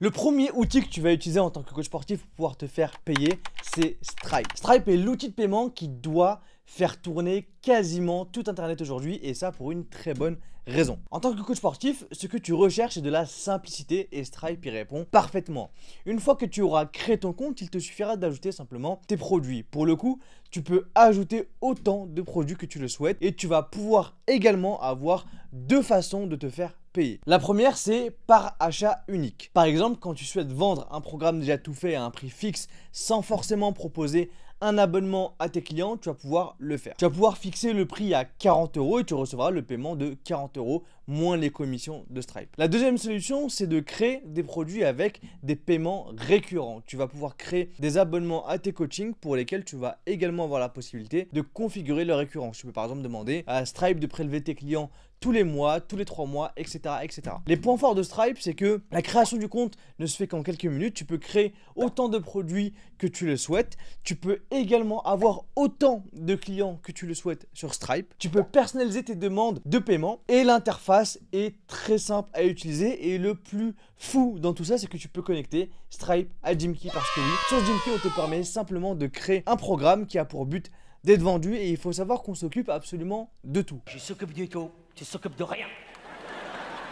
Le premier outil que tu vas utiliser en tant que coach sportif pour pouvoir te faire payer, c'est Stripe. Stripe est l'outil de paiement qui doit faire tourner quasiment tout Internet aujourd'hui et ça pour une très bonne raison. En tant que coach sportif, ce que tu recherches est de la simplicité et Stripe y répond parfaitement. Une fois que tu auras créé ton compte, il te suffira d'ajouter simplement tes produits. Pour le coup, tu peux ajouter autant de produits que tu le souhaites et tu vas pouvoir également avoir deux façons de te faire payer. La première, c'est par achat unique. Par exemple, quand tu souhaites vendre un programme déjà tout fait à un prix fixe sans forcément proposer abonnement à tes clients, tu vas pouvoir le faire. Tu vas pouvoir fixer le prix à 40 euros et tu recevras le paiement de 40 euros moins les commissions de Stripe. La deuxième solution, c'est de créer des produits avec des paiements récurrents. Tu vas pouvoir créer des abonnements à tes coachings pour lesquels tu vas également avoir la possibilité de configurer le récurrence. Tu peux par exemple demander à Stripe de prélever tes clients tous les mois, tous les trois mois, etc., etc. Les points forts de Stripe, c'est que la création du compte ne se fait qu'en quelques minutes. Tu peux créer autant de produits que tu le souhaites. Tu peux également avoir autant de clients que tu le souhaites sur Stripe. Tu peux personnaliser tes demandes de paiement et l'interface est très simple à utiliser. Et le plus fou dans tout ça, c'est que tu peux connecter Stripe à Jimkey parce que oui, sur Jimkey, on te permet simplement de créer un programme qui a pour but d'être vendu et il faut savoir qu'on s'occupe absolument de tout. Je s'occupe du tout tu s'occupes de rien.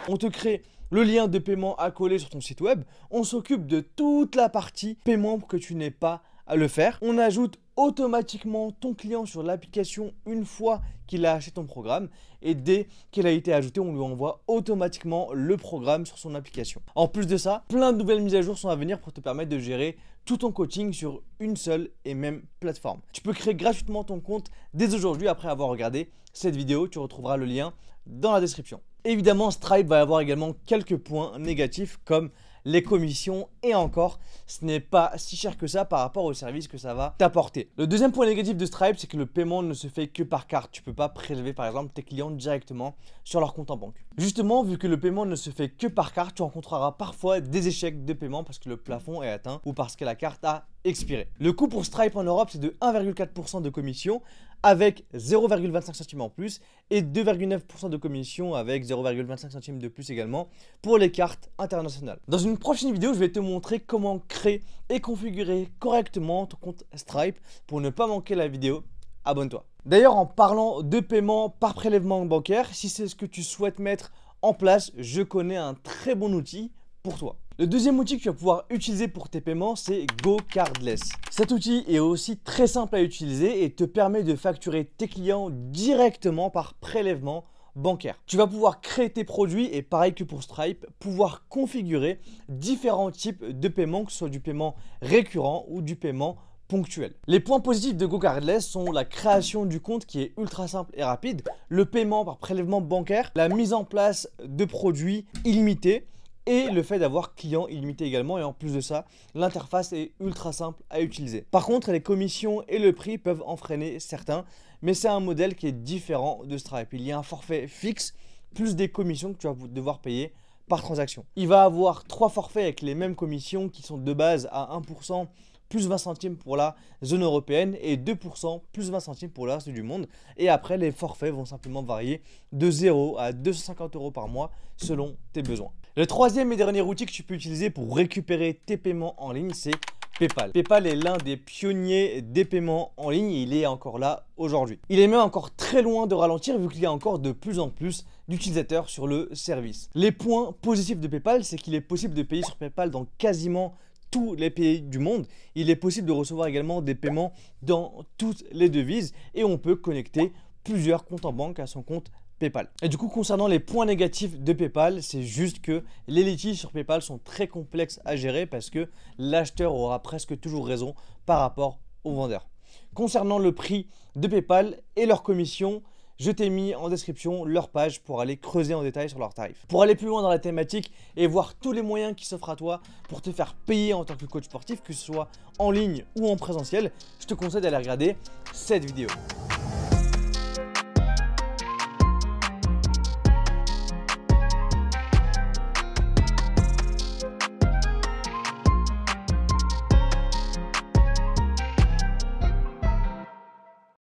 On te crée le lien de paiement à coller sur ton site web. On s'occupe de toute la partie paiement que tu n'aies pas à le faire. On ajoute automatiquement ton client sur l'application une fois qu'il a acheté ton programme et dès qu'il a été ajouté, on lui envoie automatiquement le programme sur son application. En plus de ça, plein de nouvelles mises à jour sont à venir pour te permettre de gérer tout ton coaching sur une seule et même plateforme. Tu peux créer gratuitement ton compte dès aujourd'hui après avoir regardé cette vidéo. Tu retrouveras le lien dans la description. Évidemment, Stripe va avoir également quelques points négatifs comme les commissions et encore, ce n'est pas si cher que ça par rapport au service que ça va t'apporter. Le deuxième point négatif de Stripe, c'est que le paiement ne se fait que par carte. Tu peux pas prélever par exemple tes clients directement sur leur compte en banque. Justement, vu que le paiement ne se fait que par carte, tu rencontreras parfois des échecs de paiement parce que le plafond est atteint ou parce que la carte a expiré. Le coût pour Stripe en Europe, c'est de 1,4% de commission avec 0,25 centimes en plus et 2,9% de commission avec 0,25 centimes de plus également pour les cartes internationales. Dans une prochaine vidéo, je vais te montrer comment créer et configurer correctement ton compte Stripe pour ne pas manquer la vidéo. Abonne-toi. D'ailleurs, en parlant de paiement par prélèvement bancaire, si c'est ce que tu souhaites mettre en place, je connais un très bon outil pour toi. Le deuxième outil que tu vas pouvoir utiliser pour tes paiements, c'est GoCardless. Cet outil est aussi très simple à utiliser et te permet de facturer tes clients directement par prélèvement bancaire. Tu vas pouvoir créer tes produits et pareil que pour Stripe, pouvoir configurer différents types de paiements, que ce soit du paiement récurrent ou du paiement ponctuel. Les points positifs de GoCardless sont la création du compte qui est ultra simple et rapide, le paiement par prélèvement bancaire, la mise en place de produits illimités, et le fait d'avoir client illimité également et en plus de ça l'interface est ultra simple à utiliser. Par contre les commissions et le prix peuvent en freiner certains mais c'est un modèle qui est différent de Stripe. Il y a un forfait fixe plus des commissions que tu vas devoir payer par transaction. Il va avoir trois forfaits avec les mêmes commissions qui sont de base à 1% plus 20 centimes pour la zone européenne et 2% plus 20 centimes pour le reste du monde. Et après, les forfaits vont simplement varier de 0 à 250 euros par mois selon tes besoins. Le troisième et dernier outil que tu peux utiliser pour récupérer tes paiements en ligne, c'est PayPal. PayPal est l'un des pionniers des paiements en ligne et il est encore là aujourd'hui. Il est même encore très loin de ralentir vu qu'il y a encore de plus en plus d'utilisateurs sur le service. Les points positifs de PayPal, c'est qu'il est possible de payer sur PayPal dans quasiment tous les pays du monde. Il est possible de recevoir également des paiements dans toutes les devises et on peut connecter plusieurs comptes en banque à son compte PayPal. Et du coup, concernant les points négatifs de PayPal, c'est juste que les litiges sur PayPal sont très complexes à gérer parce que l'acheteur aura presque toujours raison par rapport au vendeur. Concernant le prix de PayPal et leur commission, je t'ai mis en description leur page pour aller creuser en détail sur leurs tarifs. Pour aller plus loin dans la thématique et voir tous les moyens qui s'offrent à toi pour te faire payer en tant que coach sportif, que ce soit en ligne ou en présentiel, je te conseille d'aller regarder cette vidéo.